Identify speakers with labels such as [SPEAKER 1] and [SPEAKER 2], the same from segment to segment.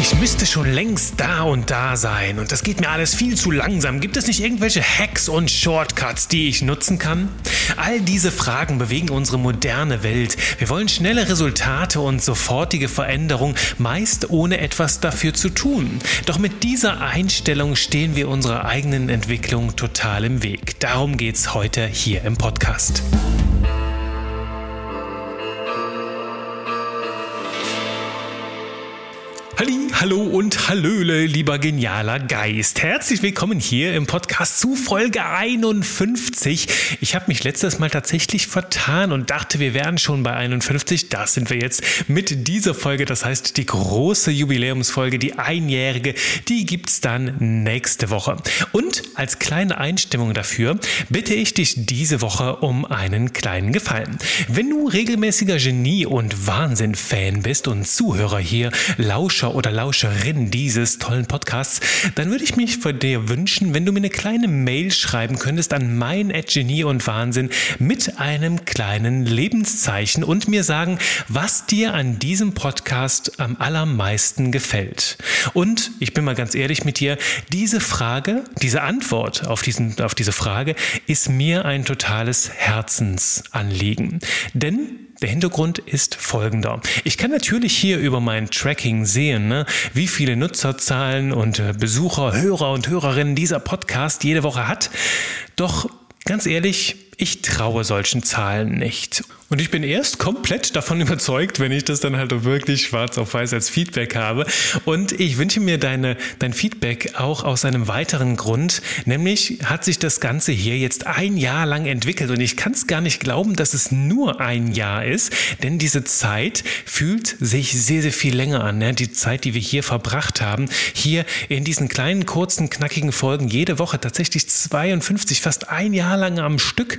[SPEAKER 1] Ich müsste schon längst da und da sein und das geht mir alles viel zu langsam. Gibt es nicht irgendwelche Hacks und Shortcuts, die ich nutzen kann? All diese Fragen bewegen unsere moderne Welt. Wir wollen schnelle Resultate und sofortige Veränderung, meist ohne etwas dafür zu tun. Doch mit dieser Einstellung stehen wir unserer eigenen Entwicklung total im Weg. Darum geht es heute hier im Podcast. Hallo und hallöle, lieber genialer Geist. Herzlich willkommen hier im Podcast zu Folge 51. Ich habe mich letztes Mal tatsächlich vertan und dachte, wir wären schon bei 51. Da sind wir jetzt mit dieser Folge. Das heißt, die große Jubiläumsfolge, die einjährige, die gibt's dann nächste Woche. Und als kleine Einstimmung dafür bitte ich dich diese Woche um einen kleinen Gefallen. Wenn du regelmäßiger Genie- und Wahnsinn-Fan bist und Zuhörer hier, Lauscher Lauscher oder Lauscherin dieses tollen Podcasts, dann würde ich mich von dir wünschen, wenn du mir eine kleine Mail schreiben könntest an mein Genie und Wahnsinn mit einem kleinen Lebenszeichen und mir sagen, was dir an diesem Podcast am allermeisten gefällt. Und ich bin mal ganz ehrlich mit dir, diese Frage, diese Antwort auf, diesen, auf diese Frage ist mir ein totales Herzensanliegen. Denn der Hintergrund ist folgender. Ich kann natürlich hier über mein Tracking sehen, ne, wie viele Nutzerzahlen und äh, Besucher, Hörer und Hörerinnen dieser Podcast jede Woche hat. Doch ganz ehrlich, ich traue solchen Zahlen nicht. Und ich bin erst komplett davon überzeugt, wenn ich das dann halt wirklich schwarz auf weiß als Feedback habe. Und ich wünsche mir deine, dein Feedback auch aus einem weiteren Grund. Nämlich hat sich das Ganze hier jetzt ein Jahr lang entwickelt. Und ich kann es gar nicht glauben, dass es nur ein Jahr ist. Denn diese Zeit fühlt sich sehr, sehr viel länger an. Ne? Die Zeit, die wir hier verbracht haben. Hier in diesen kleinen, kurzen, knackigen Folgen. Jede Woche tatsächlich 52, fast ein Jahr lang am Stück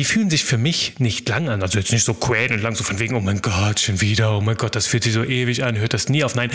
[SPEAKER 1] die fühlen sich für mich nicht lang an. Also jetzt nicht so quälend lang, so von wegen, oh mein Gott, schon wieder, oh mein Gott, das fühlt sich so ewig an, hört das nie auf. Nein,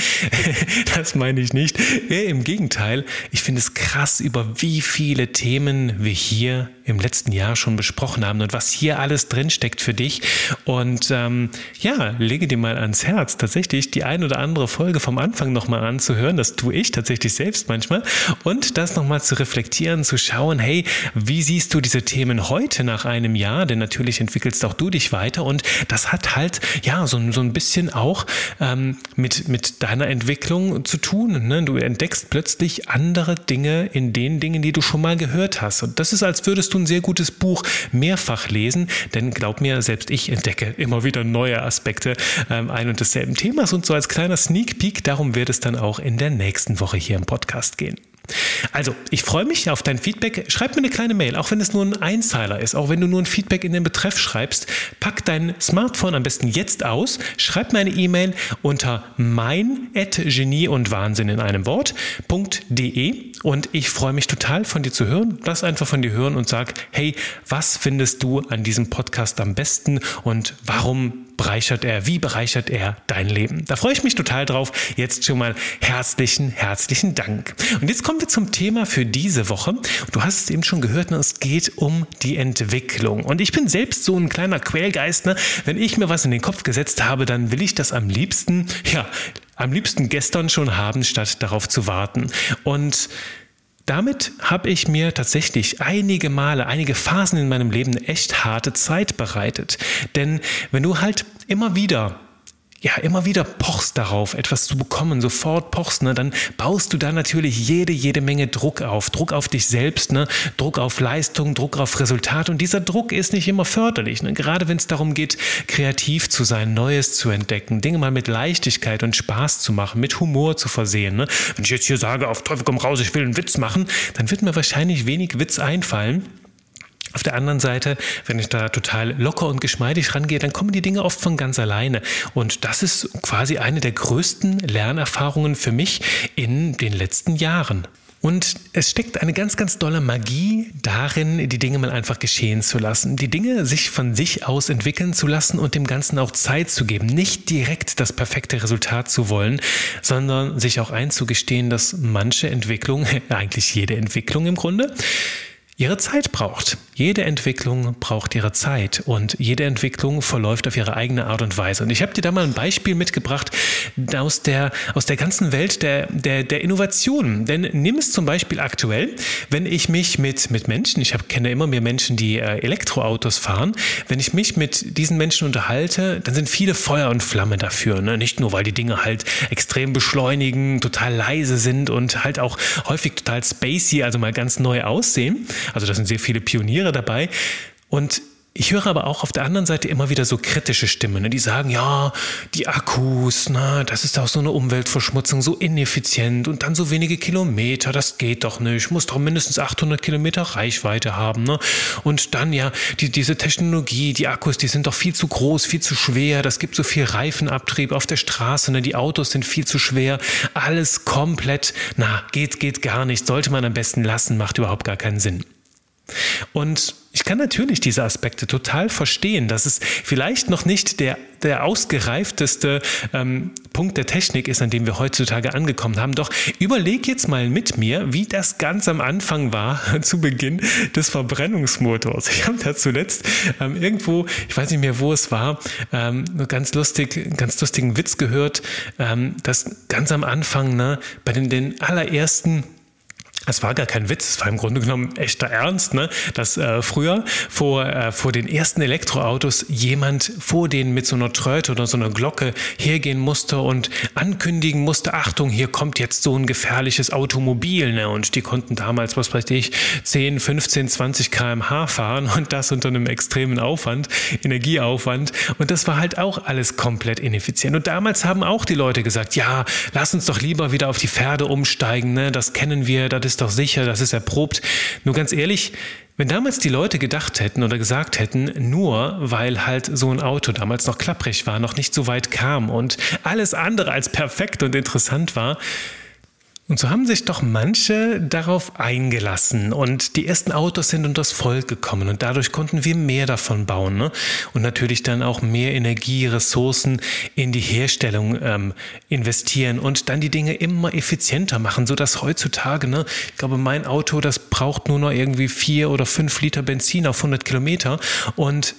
[SPEAKER 1] das meine ich nicht. Im Gegenteil, ich finde es krass, über wie viele Themen wir hier im letzten Jahr schon besprochen haben und was hier alles drinsteckt für dich. Und ähm, ja, lege dir mal ans Herz, tatsächlich die ein oder andere Folge vom Anfang nochmal anzuhören. Das tue ich tatsächlich selbst manchmal. Und das nochmal zu reflektieren, zu schauen, hey, wie siehst du diese Themen heute nach einem Jahr? Denn natürlich entwickelst auch du dich weiter und das hat halt, ja, so, so ein bisschen auch ähm, mit, mit deiner Entwicklung zu tun. Ne? Du entdeckst plötzlich andere Dinge in den Dingen, die du schon mal gehört hast. Und das ist, als würdest du du ein sehr gutes Buch mehrfach lesen, denn glaub mir, selbst ich entdecke immer wieder neue Aspekte ähm, ein und desselben Themas und so als kleiner Sneak Peek, darum wird es dann auch in der nächsten Woche hier im Podcast gehen. Also, ich freue mich auf dein Feedback. Schreib mir eine kleine Mail, auch wenn es nur ein Einzeiler ist, auch wenn du nur ein Feedback in den Betreff schreibst. Pack dein Smartphone am besten jetzt aus, schreib mir eine E-Mail unter mein Genie und Wahnsinn in einem Wort.de und ich freue mich total von dir zu hören. Lass einfach von dir hören und sag, hey, was findest du an diesem Podcast am besten und warum bereichert er, wie bereichert er dein Leben? Da freue ich mich total drauf. Jetzt schon mal herzlichen, herzlichen Dank. Und jetzt kommen wir zum Thema für diese Woche. Du hast es eben schon gehört, ne? es geht um die Entwicklung. Und ich bin selbst so ein kleiner Quälgeist. Ne? Wenn ich mir was in den Kopf gesetzt habe, dann will ich das am liebsten, ja, am liebsten gestern schon haben, statt darauf zu warten. Und damit habe ich mir tatsächlich einige Male, einige Phasen in meinem Leben echt harte Zeit bereitet. Denn wenn du halt immer wieder ja, immer wieder pochst darauf, etwas zu bekommen, sofort pochst, ne, dann baust du da natürlich jede, jede Menge Druck auf. Druck auf dich selbst, ne, Druck auf Leistung, Druck auf Resultat. Und dieser Druck ist nicht immer förderlich. Ne? Gerade wenn es darum geht, kreativ zu sein, Neues zu entdecken, Dinge mal mit Leichtigkeit und Spaß zu machen, mit Humor zu versehen. Ne? Wenn ich jetzt hier sage, auf Teufel komm raus, ich will einen Witz machen, dann wird mir wahrscheinlich wenig Witz einfallen. Auf der anderen Seite, wenn ich da total locker und geschmeidig rangehe, dann kommen die Dinge oft von ganz alleine. Und das ist quasi eine der größten Lernerfahrungen für mich in den letzten Jahren. Und es steckt eine ganz, ganz dolle Magie darin, die Dinge mal einfach geschehen zu lassen, die Dinge sich von sich aus entwickeln zu lassen und dem Ganzen auch Zeit zu geben. Nicht direkt das perfekte Resultat zu wollen, sondern sich auch einzugestehen, dass manche Entwicklung, eigentlich jede Entwicklung im Grunde, ihre Zeit braucht. Jede Entwicklung braucht ihre Zeit und jede Entwicklung verläuft auf ihre eigene Art und Weise. Und ich habe dir da mal ein Beispiel mitgebracht aus der, aus der ganzen Welt der, der, der Innovationen. Denn nimm es zum Beispiel aktuell, wenn ich mich mit, mit Menschen, ich hab, kenne immer mehr Menschen, die äh, Elektroautos fahren, wenn ich mich mit diesen Menschen unterhalte, dann sind viele Feuer und Flamme dafür. Ne? Nicht nur, weil die Dinge halt extrem beschleunigen, total leise sind und halt auch häufig total spacey, also mal ganz neu aussehen also da sind sehr viele Pioniere dabei. Und ich höre aber auch auf der anderen Seite immer wieder so kritische Stimmen, ne, die sagen, ja, die Akkus, na, das ist auch so eine Umweltverschmutzung, so ineffizient und dann so wenige Kilometer, das geht doch nicht, muss doch mindestens 800 Kilometer Reichweite haben. Ne? Und dann ja, die, diese Technologie, die Akkus, die sind doch viel zu groß, viel zu schwer, das gibt so viel Reifenabtrieb auf der Straße, ne? die Autos sind viel zu schwer, alles komplett, na, geht, geht gar nicht, sollte man am besten lassen, macht überhaupt gar keinen Sinn. Und ich kann natürlich diese Aspekte total verstehen, dass es vielleicht noch nicht der, der ausgereifteste ähm, Punkt der Technik ist, an dem wir heutzutage angekommen haben. Doch überleg jetzt mal mit mir, wie das ganz am Anfang war, zu Beginn des Verbrennungsmotors. Ich habe da zuletzt ähm, irgendwo, ich weiß nicht mehr, wo es war, ähm, ganz lustig, ganz lustigen Witz gehört, ähm, dass ganz am Anfang, ne, bei den, den allerersten es war gar kein Witz, es war im Grunde genommen echter Ernst, ne? dass äh, früher vor, äh, vor den ersten Elektroautos jemand vor denen mit so einer Tröte oder so einer Glocke hergehen musste und ankündigen musste, Achtung, hier kommt jetzt so ein gefährliches Automobil. Ne? Und die konnten damals, was weiß ich, 10, 15, 20 kmh fahren und das unter einem extremen Aufwand, Energieaufwand. Und das war halt auch alles komplett ineffizient. Und damals haben auch die Leute gesagt, ja, lass uns doch lieber wieder auf die Pferde umsteigen, ne? das kennen wir, das ist ist doch sicher, das ist erprobt. Nur ganz ehrlich, wenn damals die Leute gedacht hätten oder gesagt hätten, nur weil halt so ein Auto damals noch klapprig war, noch nicht so weit kam und alles andere als perfekt und interessant war, und so haben sich doch manche darauf eingelassen. Und die ersten Autos sind unter das Volk gekommen. Und dadurch konnten wir mehr davon bauen ne? und natürlich dann auch mehr Energie, Ressourcen in die Herstellung ähm, investieren und dann die Dinge immer effizienter machen, sodass heutzutage, ne, ich glaube, mein Auto, das braucht nur noch irgendwie vier oder fünf Liter Benzin auf 100 Kilometer. Und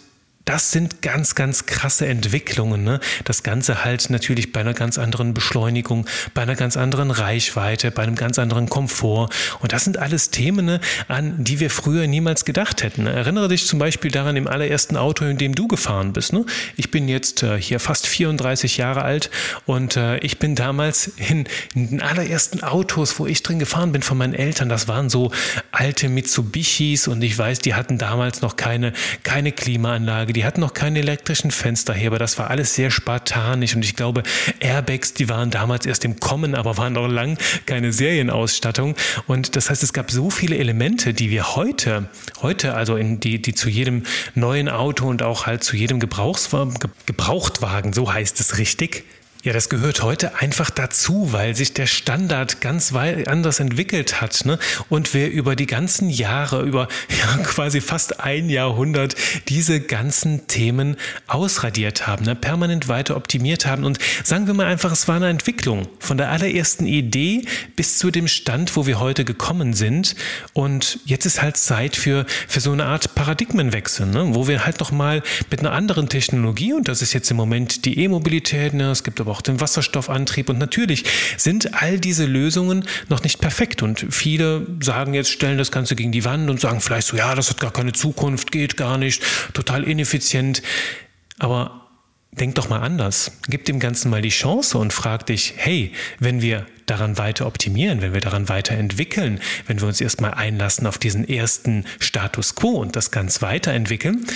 [SPEAKER 1] das sind ganz, ganz krasse Entwicklungen. Ne? Das Ganze halt natürlich bei einer ganz anderen Beschleunigung, bei einer ganz anderen Reichweite, bei einem ganz anderen Komfort. Und das sind alles Themen, ne, an die wir früher niemals gedacht hätten. Erinnere dich zum Beispiel daran im allerersten Auto, in dem du gefahren bist. Ne? Ich bin jetzt äh, hier fast 34 Jahre alt und äh, ich bin damals in, in, den allerersten Autos, wo ich drin gefahren bin von meinen Eltern, das waren so alte Mitsubishis und ich weiß, die hatten damals noch keine, keine Klimaanlage die hatten noch keine elektrischen Fensterheber. Das war alles sehr spartanisch und ich glaube, Airbags, die waren damals erst im Kommen, aber waren noch lang keine Serienausstattung. Und das heißt, es gab so viele Elemente, die wir heute, heute also in die, die zu jedem neuen Auto und auch halt zu jedem Gebrauchtwagen, so heißt es richtig, ja, das gehört heute einfach dazu, weil sich der Standard ganz anders entwickelt hat. Ne? Und wir über die ganzen Jahre, über ja, quasi fast ein Jahrhundert diese ganzen Themen ausradiert haben, ne? permanent weiter optimiert haben. Und sagen wir mal einfach, es war eine Entwicklung von der allerersten Idee bis zu dem Stand, wo wir heute gekommen sind. Und jetzt ist halt Zeit für, für so eine Art Paradigmenwechsel, ne? wo wir halt nochmal mit einer anderen Technologie, und das ist jetzt im Moment die E-Mobilität, ne? es gibt aber auch den Wasserstoffantrieb. Und natürlich sind all diese Lösungen noch nicht perfekt. Und viele sagen jetzt, stellen das Ganze gegen die Wand und sagen vielleicht so, ja, das hat gar keine Zukunft, geht gar nicht, total ineffizient. Aber denk doch mal anders. Gib dem Ganzen mal die Chance und frag dich, hey, wenn wir daran weiter optimieren, wenn wir daran weiter entwickeln, wenn wir uns erstmal einlassen auf diesen ersten Status quo und das ganz weiterentwickeln,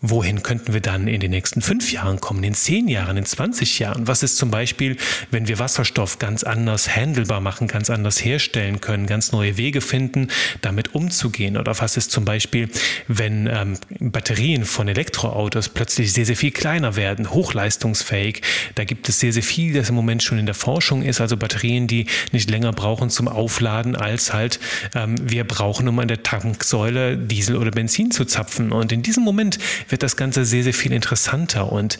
[SPEAKER 1] Wohin könnten wir dann in den nächsten fünf Jahren kommen, in zehn Jahren, in 20 Jahren? Was ist zum Beispiel, wenn wir Wasserstoff ganz anders handelbar machen, ganz anders herstellen können, ganz neue Wege finden, damit umzugehen? Oder was ist zum Beispiel, wenn ähm, Batterien von Elektroautos plötzlich sehr, sehr viel kleiner werden, hochleistungsfähig? Da gibt es sehr, sehr viel, das im Moment schon in der Forschung ist, also Batterien, die nicht länger brauchen zum Aufladen, als halt ähm, wir brauchen, um an der Tanksäule Diesel oder Benzin zu zapfen. Und in diesem Moment wird das Ganze sehr, sehr viel interessanter. Und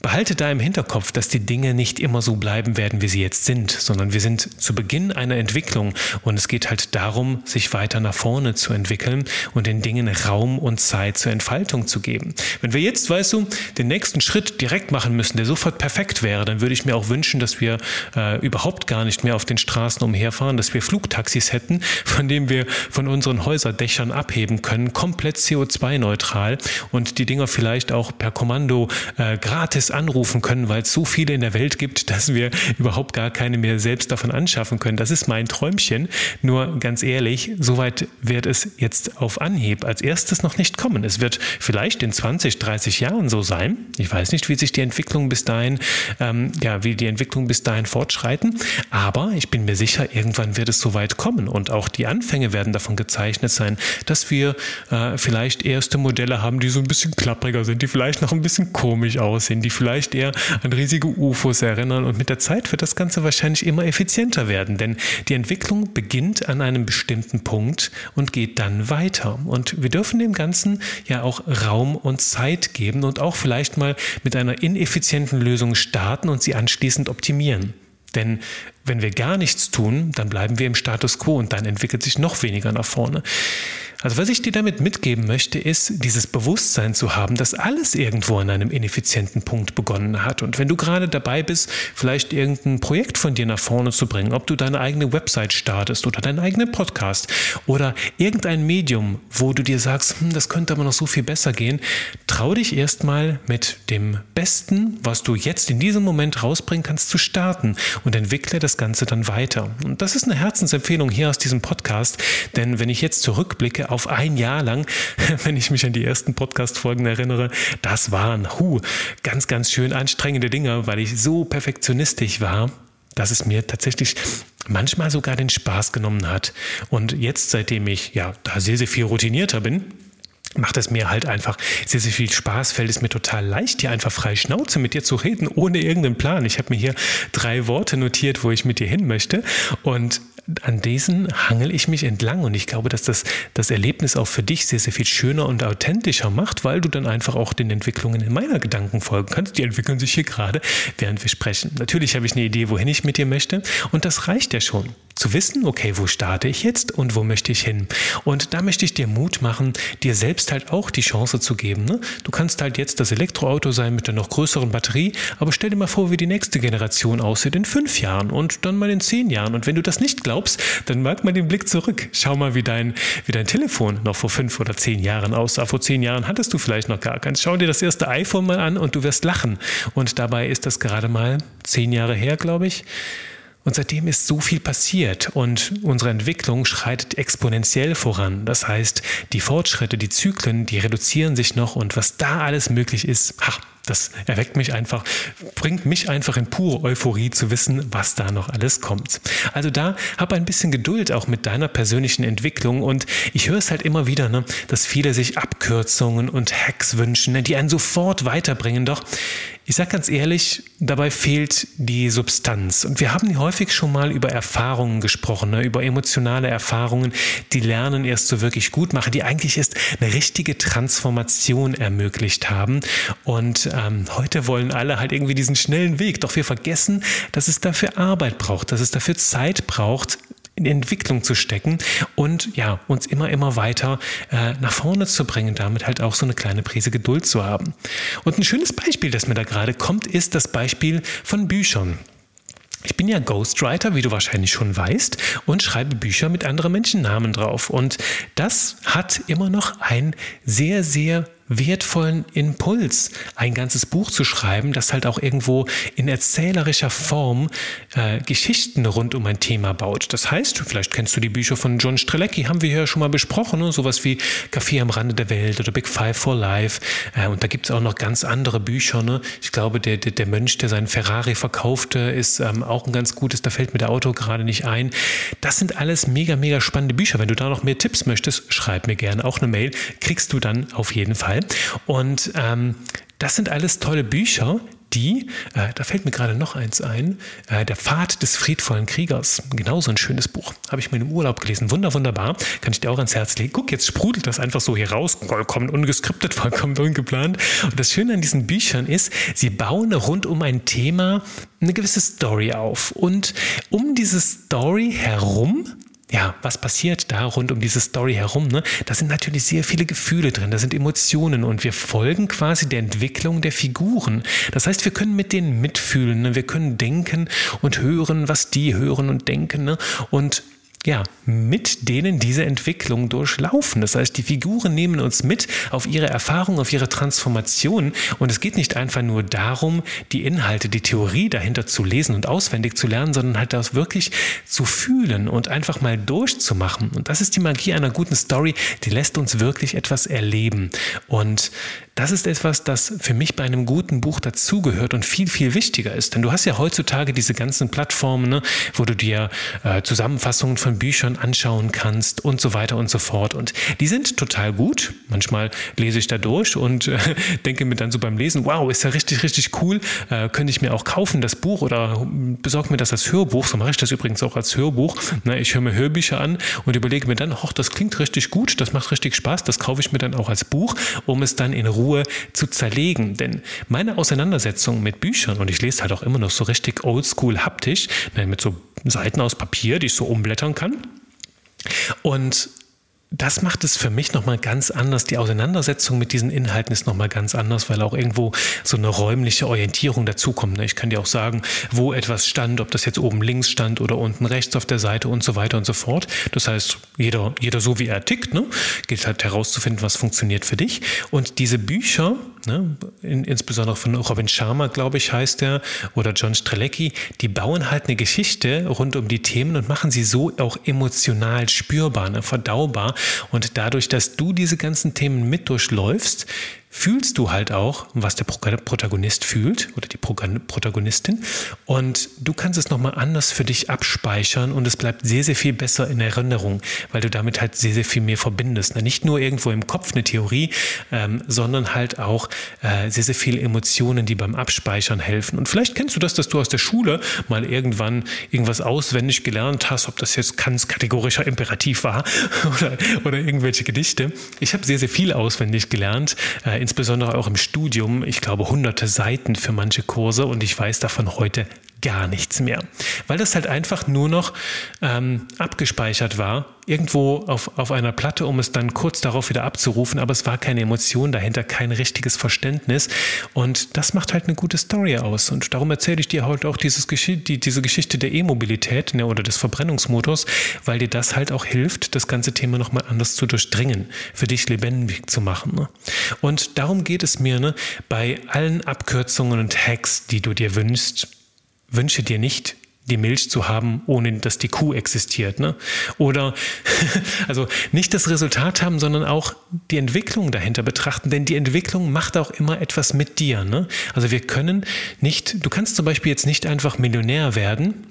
[SPEAKER 1] Behalte da im Hinterkopf, dass die Dinge nicht immer so bleiben werden, wie sie jetzt sind, sondern wir sind zu Beginn einer Entwicklung und es geht halt darum, sich weiter nach vorne zu entwickeln und den Dingen Raum und Zeit zur Entfaltung zu geben. Wenn wir jetzt, weißt du, den nächsten Schritt direkt machen müssen, der sofort perfekt wäre, dann würde ich mir auch wünschen, dass wir äh, überhaupt gar nicht mehr auf den Straßen umherfahren, dass wir Flugtaxis hätten, von denen wir von unseren Häuserdächern abheben können, komplett CO2-neutral und die Dinger vielleicht auch per Kommando äh, gratis anrufen können, weil es so viele in der Welt gibt, dass wir überhaupt gar keine mehr selbst davon anschaffen können. Das ist mein Träumchen. Nur ganz ehrlich, soweit wird es jetzt auf Anhieb als erstes noch nicht kommen. Es wird vielleicht in 20, 30 Jahren so sein. Ich weiß nicht, wie sich die Entwicklung bis dahin, ähm, ja, wie die Entwicklung bis dahin fortschreiten. Aber ich bin mir sicher, irgendwann wird es so weit kommen. Und auch die Anfänge werden davon gezeichnet sein, dass wir äh, vielleicht erste Modelle haben, die so ein bisschen klappriger sind, die vielleicht noch ein bisschen komisch aussehen, die vielleicht eher an riesige UFOs erinnern. Und mit der Zeit wird das Ganze wahrscheinlich immer effizienter werden, denn die Entwicklung beginnt an einem bestimmten Punkt und geht dann weiter. Und wir dürfen dem Ganzen ja auch Raum und Zeit geben und auch vielleicht mal mit einer ineffizienten Lösung starten und sie anschließend optimieren. Denn wenn wir gar nichts tun, dann bleiben wir im Status quo und dann entwickelt sich noch weniger nach vorne. Also was ich dir damit mitgeben möchte, ist dieses Bewusstsein zu haben, dass alles irgendwo an einem ineffizienten Punkt begonnen hat. Und wenn du gerade dabei bist, vielleicht irgendein Projekt von dir nach vorne zu bringen, ob du deine eigene Website startest oder deinen eigenen Podcast oder irgendein Medium, wo du dir sagst, hm, das könnte aber noch so viel besser gehen, trau dich erstmal mit dem Besten, was du jetzt in diesem Moment rausbringen kannst, zu starten und entwickle das Ganze dann weiter. Und das ist eine Herzensempfehlung hier aus diesem Podcast, denn wenn ich jetzt zurückblicke auf ein Jahr lang, wenn ich mich an die ersten Podcast-Folgen erinnere, das waren hu, ganz, ganz schön anstrengende Dinge, weil ich so perfektionistisch war, dass es mir tatsächlich manchmal sogar den Spaß genommen hat. Und jetzt, seitdem ich ja da sehr, sehr viel routinierter bin, macht es mir halt einfach sehr, sehr viel Spaß, fällt es mir total leicht, hier einfach frei Schnauze mit dir zu reden, ohne irgendeinen Plan. Ich habe mir hier drei Worte notiert, wo ich mit dir hin möchte und an diesen hangel ich mich entlang und ich glaube, dass das das Erlebnis auch für dich sehr, sehr viel schöner und authentischer macht, weil du dann einfach auch den Entwicklungen in meiner Gedanken folgen kannst. Die entwickeln sich hier gerade, während wir sprechen. Natürlich habe ich eine Idee, wohin ich mit dir möchte und das reicht ja schon zu wissen, okay, wo starte ich jetzt und wo möchte ich hin? Und da möchte ich dir Mut machen, dir selbst halt auch die Chance zu geben. Ne? Du kannst halt jetzt das Elektroauto sein mit der noch größeren Batterie, aber stell dir mal vor, wie die nächste Generation aussieht in fünf Jahren und dann mal in zehn Jahren. Und wenn du das nicht glaubst, dann mag mal den Blick zurück. Schau mal, wie dein, wie dein Telefon noch vor fünf oder zehn Jahren aussah. Vor zehn Jahren hattest du vielleicht noch gar keins. Schau dir das erste iPhone mal an und du wirst lachen. Und dabei ist das gerade mal zehn Jahre her, glaube ich. Und seitdem ist so viel passiert und unsere Entwicklung schreitet exponentiell voran. Das heißt, die Fortschritte, die Zyklen, die reduzieren sich noch und was da alles möglich ist, ach, das erweckt mich einfach, bringt mich einfach in pure Euphorie zu wissen, was da noch alles kommt. Also da hab ein bisschen Geduld auch mit deiner persönlichen Entwicklung und ich höre es halt immer wieder, ne, dass viele sich Abkürzungen und Hacks wünschen, ne, die einen sofort weiterbringen. Doch ich sage ganz ehrlich, dabei fehlt die Substanz. Und wir haben häufig schon mal über Erfahrungen gesprochen, ne, über emotionale Erfahrungen, die Lernen erst so wirklich gut machen, die eigentlich erst eine richtige Transformation ermöglicht haben. Und ähm, heute wollen alle halt irgendwie diesen schnellen Weg. Doch wir vergessen, dass es dafür Arbeit braucht, dass es dafür Zeit braucht, in Entwicklung zu stecken und ja, uns immer, immer weiter äh, nach vorne zu bringen, damit halt auch so eine kleine Prise Geduld zu haben. Und ein schönes Beispiel, das mir da gerade kommt, ist das Beispiel von Büchern. Ich bin ja Ghostwriter, wie du wahrscheinlich schon weißt, und schreibe Bücher mit anderen Menschennamen drauf. Und das hat immer noch ein sehr, sehr wertvollen Impuls, ein ganzes Buch zu schreiben, das halt auch irgendwo in erzählerischer Form äh, Geschichten rund um ein Thema baut. Das heißt, vielleicht kennst du die Bücher von John Strelecki, haben wir ja schon mal besprochen, ne? sowas wie Café am Rande der Welt oder Big Five for Life. Äh, und da gibt es auch noch ganz andere Bücher. Ne? Ich glaube, der, der, der, Mönch, der seinen Ferrari verkaufte, ist ähm, auch ein ganz gutes, da fällt mir der Auto gerade nicht ein. Das sind alles mega, mega spannende Bücher. Wenn du da noch mehr Tipps möchtest, schreib mir gerne auch eine Mail, kriegst du dann auf jeden Fall. Und ähm, das sind alles tolle Bücher, die, äh, da fällt mir gerade noch eins ein, äh, Der Pfad des friedvollen Kriegers. Genauso ein schönes Buch. Habe ich mir im Urlaub gelesen. Wunder, wunderbar. Kann ich dir auch ans Herz legen. Guck, jetzt sprudelt das einfach so hier raus. Vollkommen ungeskriptet, vollkommen ungeplant. Und das Schöne an diesen Büchern ist, sie bauen rund um ein Thema eine gewisse Story auf. Und um diese Story herum ja, was passiert da rund um diese Story herum? Ne? Da sind natürlich sehr viele Gefühle drin, da sind Emotionen und wir folgen quasi der Entwicklung der Figuren. Das heißt, wir können mit denen mitfühlen, ne? wir können denken und hören, was die hören und denken. Ne? Und ja, mit denen diese Entwicklung durchlaufen. Das heißt, die Figuren nehmen uns mit auf ihre Erfahrung, auf ihre Transformation. Und es geht nicht einfach nur darum, die Inhalte, die Theorie dahinter zu lesen und auswendig zu lernen, sondern halt das wirklich zu fühlen und einfach mal durchzumachen. Und das ist die Magie einer guten Story, die lässt uns wirklich etwas erleben. Und das ist etwas, das für mich bei einem guten Buch dazugehört und viel, viel wichtiger ist. Denn du hast ja heutzutage diese ganzen Plattformen, ne, wo du dir äh, Zusammenfassungen von Büchern anschauen kannst und so weiter und so fort. Und die sind total gut. Manchmal lese ich da durch und äh, denke mir dann so beim Lesen, wow, ist ja richtig, richtig cool. Äh, könnte ich mir auch kaufen, das Buch oder besorge mir das als Hörbuch. So mache ich das übrigens auch als Hörbuch. Na, ich höre mir Hörbücher an und überlege mir dann, ach, das klingt richtig gut, das macht richtig Spaß, das kaufe ich mir dann auch als Buch, um es dann in Ruhe zu zerlegen. Denn meine Auseinandersetzung mit Büchern, und ich lese halt auch immer noch so richtig oldschool haptisch, ne, mit so Seiten aus Papier, die ich so umblättern kann. Und das macht es für mich nochmal ganz anders. Die Auseinandersetzung mit diesen Inhalten ist nochmal ganz anders, weil auch irgendwo so eine räumliche Orientierung dazukommt. Ne? Ich kann dir auch sagen, wo etwas stand, ob das jetzt oben links stand oder unten rechts auf der Seite und so weiter und so fort. Das heißt, jeder, jeder so wie er tickt, ne? gilt halt herauszufinden, was funktioniert für dich. Und diese Bücher, ne? In, insbesondere von Robin Sharma, glaube ich, heißt er, oder John Strelecki, die bauen halt eine Geschichte rund um die Themen und machen sie so auch emotional spürbar, ne? verdaubar. Und dadurch, dass du diese ganzen Themen mit durchläufst, fühlst du halt auch, was der Protagonist fühlt oder die Protagonistin. Und du kannst es nochmal anders für dich abspeichern und es bleibt sehr, sehr viel besser in Erinnerung, weil du damit halt sehr, sehr viel mehr verbindest. Nicht nur irgendwo im Kopf eine Theorie, ähm, sondern halt auch äh, sehr, sehr viele Emotionen, die beim Abspeichern helfen. Und vielleicht kennst du das, dass du aus der Schule mal irgendwann irgendwas auswendig gelernt hast, ob das jetzt ganz kategorischer Imperativ war oder, oder irgendwelche Gedichte. Ich habe sehr, sehr viel auswendig gelernt. Äh, insbesondere auch im Studium, ich glaube, hunderte Seiten für manche Kurse. Und ich weiß davon heute gar nichts mehr, weil das halt einfach nur noch ähm, abgespeichert war, irgendwo auf, auf einer Platte, um es dann kurz darauf wieder abzurufen, aber es war keine Emotion dahinter, kein richtiges Verständnis und das macht halt eine gute Story aus und darum erzähle ich dir heute auch dieses Gesch die, diese Geschichte der E-Mobilität ne, oder des Verbrennungsmotors, weil dir das halt auch hilft, das ganze Thema nochmal anders zu durchdringen, für dich lebendig zu machen. Ne? Und darum geht es mir ne, bei allen Abkürzungen und Hacks, die du dir wünschst, wünsche dir nicht, die Milch zu haben, ohne dass die Kuh existiert. Ne? Oder also nicht das Resultat haben, sondern auch die Entwicklung dahinter betrachten, denn die Entwicklung macht auch immer etwas mit dir. Ne? Also wir können nicht, du kannst zum Beispiel jetzt nicht einfach Millionär werden,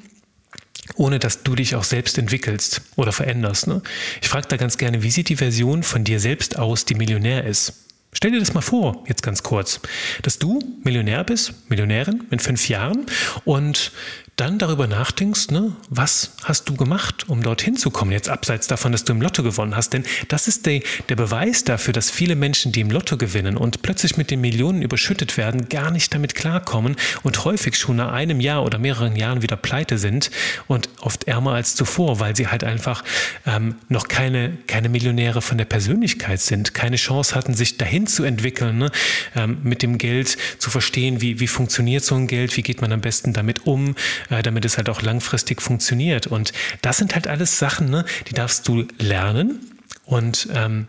[SPEAKER 1] ohne dass du dich auch selbst entwickelst oder veränderst. Ne? Ich frage da ganz gerne, wie sieht die Version von dir selbst aus, die Millionär ist? Stell dir das mal vor, jetzt ganz kurz, dass du Millionär bist, Millionärin in fünf Jahren und dann darüber nachdenkst, ne, was hast du gemacht, um dorthin zu kommen, jetzt abseits davon, dass du im Lotto gewonnen hast. Denn das ist der, der Beweis dafür, dass viele Menschen, die im Lotto gewinnen und plötzlich mit den Millionen überschüttet werden, gar nicht damit klarkommen und häufig schon nach einem Jahr oder mehreren Jahren wieder pleite sind und oft ärmer als zuvor, weil sie halt einfach ähm, noch keine, keine Millionäre von der Persönlichkeit sind, keine Chance hatten, sich dahin zu entwickeln, ne, ähm, mit dem Geld zu verstehen, wie, wie funktioniert so ein Geld, wie geht man am besten damit um, äh, damit es halt auch langfristig funktioniert. Und das sind halt alles Sachen, ne, die darfst du lernen und ähm,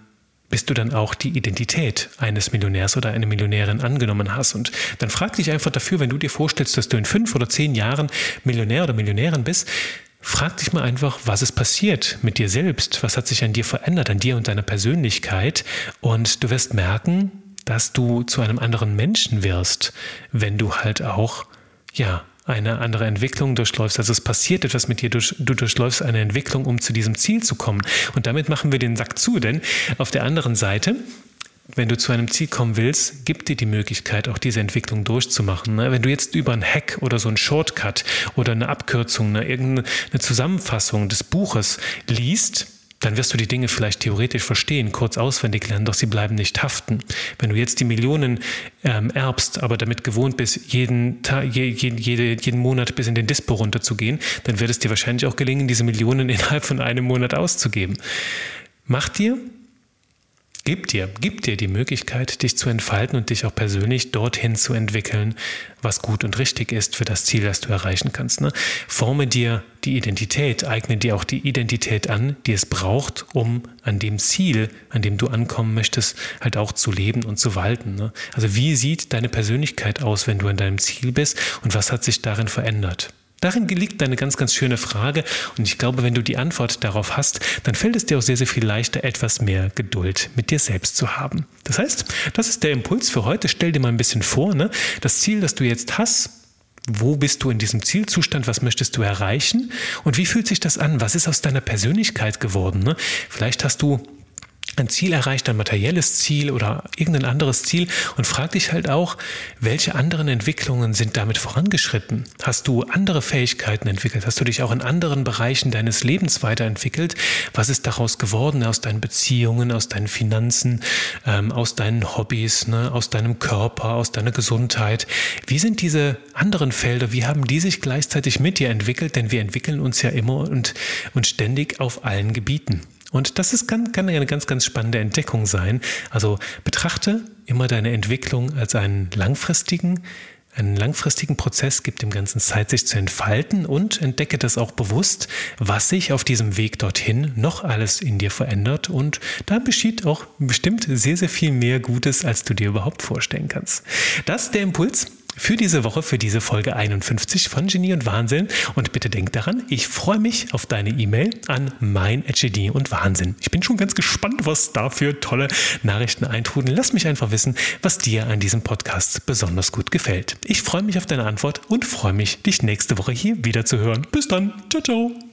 [SPEAKER 1] bis du dann auch die Identität eines Millionärs oder einer Millionärin angenommen hast. Und dann frag dich einfach dafür, wenn du dir vorstellst, dass du in fünf oder zehn Jahren Millionär oder Millionärin bist, frag dich mal einfach, was ist passiert mit dir selbst? Was hat sich an dir verändert, an dir und deiner Persönlichkeit? Und du wirst merken, dass du zu einem anderen Menschen wirst, wenn du halt auch, ja, eine andere Entwicklung durchläufst. Also es passiert etwas mit dir, du, du durchläufst eine Entwicklung, um zu diesem Ziel zu kommen. Und damit machen wir den Sack zu, denn auf der anderen Seite wenn du zu einem Ziel kommen willst, gibt dir die Möglichkeit, auch diese Entwicklung durchzumachen. Ne? Wenn du jetzt über einen Hack oder so einen Shortcut oder eine Abkürzung, ne, irgendeine Zusammenfassung des Buches liest, dann wirst du die Dinge vielleicht theoretisch verstehen, kurz auswendig lernen, doch sie bleiben nicht haften. Wenn du jetzt die Millionen ähm, erbst, aber damit gewohnt bist, jeden, Tag, je, jede, jeden Monat bis in den Dispo runterzugehen, dann wird es dir wahrscheinlich auch gelingen, diese Millionen innerhalb von einem Monat auszugeben. Mach dir Gib dir, gib dir die Möglichkeit, dich zu entfalten und dich auch persönlich dorthin zu entwickeln, was gut und richtig ist für das Ziel, das du erreichen kannst. Ne? Forme dir die Identität, eigne dir auch die Identität an, die es braucht, um an dem Ziel, an dem du ankommen möchtest, halt auch zu leben und zu walten. Ne? Also wie sieht deine Persönlichkeit aus, wenn du an deinem Ziel bist und was hat sich darin verändert? Darin liegt eine ganz, ganz schöne Frage und ich glaube, wenn du die Antwort darauf hast, dann fällt es dir auch sehr, sehr viel leichter, etwas mehr Geduld mit dir selbst zu haben. Das heißt, das ist der Impuls für heute. Stell dir mal ein bisschen vor, ne? das Ziel, das du jetzt hast, wo bist du in diesem Zielzustand? Was möchtest du erreichen? Und wie fühlt sich das an? Was ist aus deiner Persönlichkeit geworden? Ne? Vielleicht hast du ein Ziel erreicht, ein materielles Ziel oder irgendein anderes Ziel und frag dich halt auch, welche anderen Entwicklungen sind damit vorangeschritten? Hast du andere Fähigkeiten entwickelt? Hast du dich auch in anderen Bereichen deines Lebens weiterentwickelt? Was ist daraus geworden aus deinen Beziehungen, aus deinen Finanzen, ähm, aus deinen Hobbys, ne, aus deinem Körper, aus deiner Gesundheit? Wie sind diese anderen Felder, wie haben die sich gleichzeitig mit dir entwickelt? Denn wir entwickeln uns ja immer und, und ständig auf allen Gebieten. Und das ist, kann, kann eine ganz, ganz spannende Entdeckung sein. Also betrachte immer deine Entwicklung als einen langfristigen, einen langfristigen Prozess, gibt dem Ganzen Zeit, sich zu entfalten und entdecke das auch bewusst, was sich auf diesem Weg dorthin noch alles in dir verändert. Und da geschieht auch bestimmt sehr, sehr viel mehr Gutes, als du dir überhaupt vorstellen kannst. Das ist der Impuls für diese Woche, für diese Folge 51 von Genie und Wahnsinn. Und bitte denk daran, ich freue mich auf deine E-Mail an mein Genie und Wahnsinn. Ich bin schon ganz gespannt, was da für tolle Nachrichten eintrudeln. Lass mich einfach wissen, was dir an diesem Podcast besonders gut gefällt. Ich freue mich auf deine Antwort und freue mich, dich nächste Woche hier wieder zu hören. Bis dann. Ciao, ciao.